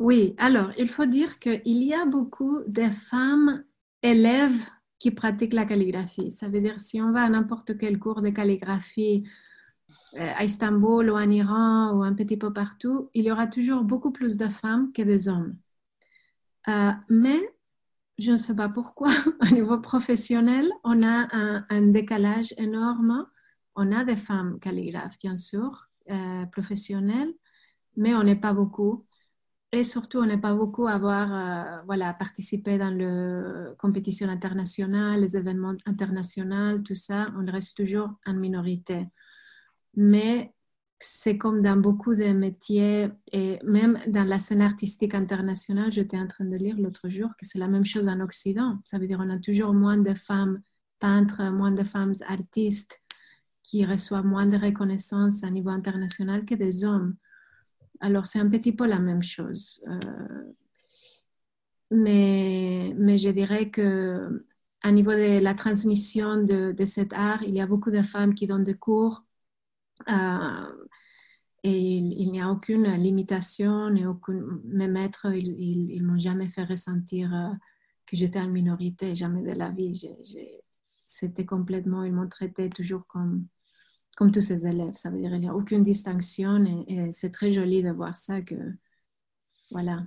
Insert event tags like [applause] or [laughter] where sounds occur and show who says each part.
Speaker 1: Oui, alors il faut dire qu'il y a beaucoup de femmes élèves qui pratiquent la calligraphie. Ça veut dire si on va à n'importe quel cours de calligraphie euh, à Istanbul ou en Iran ou un petit peu partout, il y aura toujours beaucoup plus de femmes que des hommes. Euh, mais je ne sais pas pourquoi, [laughs] au niveau professionnel, on a un, décalage énorme. On a des femmes calligraphes, bien sûr, euh, professionnelles, mais on n'est pas beaucoup. Et surtout, on n'est pas beaucoup à avoir euh, voilà, participé dans les compétitions internationales, les événements internationaux, tout ça. On reste toujours en minorité. Mais c'est comme dans beaucoup de métiers et même dans la scène artistique internationale, j'étais en train de lire l'autre jour que c'est la même chose en Occident. Ça veut dire qu'on a toujours moins de femmes peintres, moins de femmes artistes qui reçoivent moins de reconnaissance à niveau international que des hommes. Alors, c'est un petit peu la même chose. Euh, mais, mais je dirais que à niveau de la transmission de, de, cet art, il y a beaucoup de femmes qui donnent des cours. Euh, et il, n'y a aucune limitation, et aucune, mes maîtres, ils ne m'ont jamais fait ressentir euh, que j'étais en minorité, jamais de la vie. C'était complètement, ils m'ont traité toujours comme, comme tous ses élèves. Ça veut dire qu'il n'y a aucune distinction et, c'est très joli de voir ça que, voilà,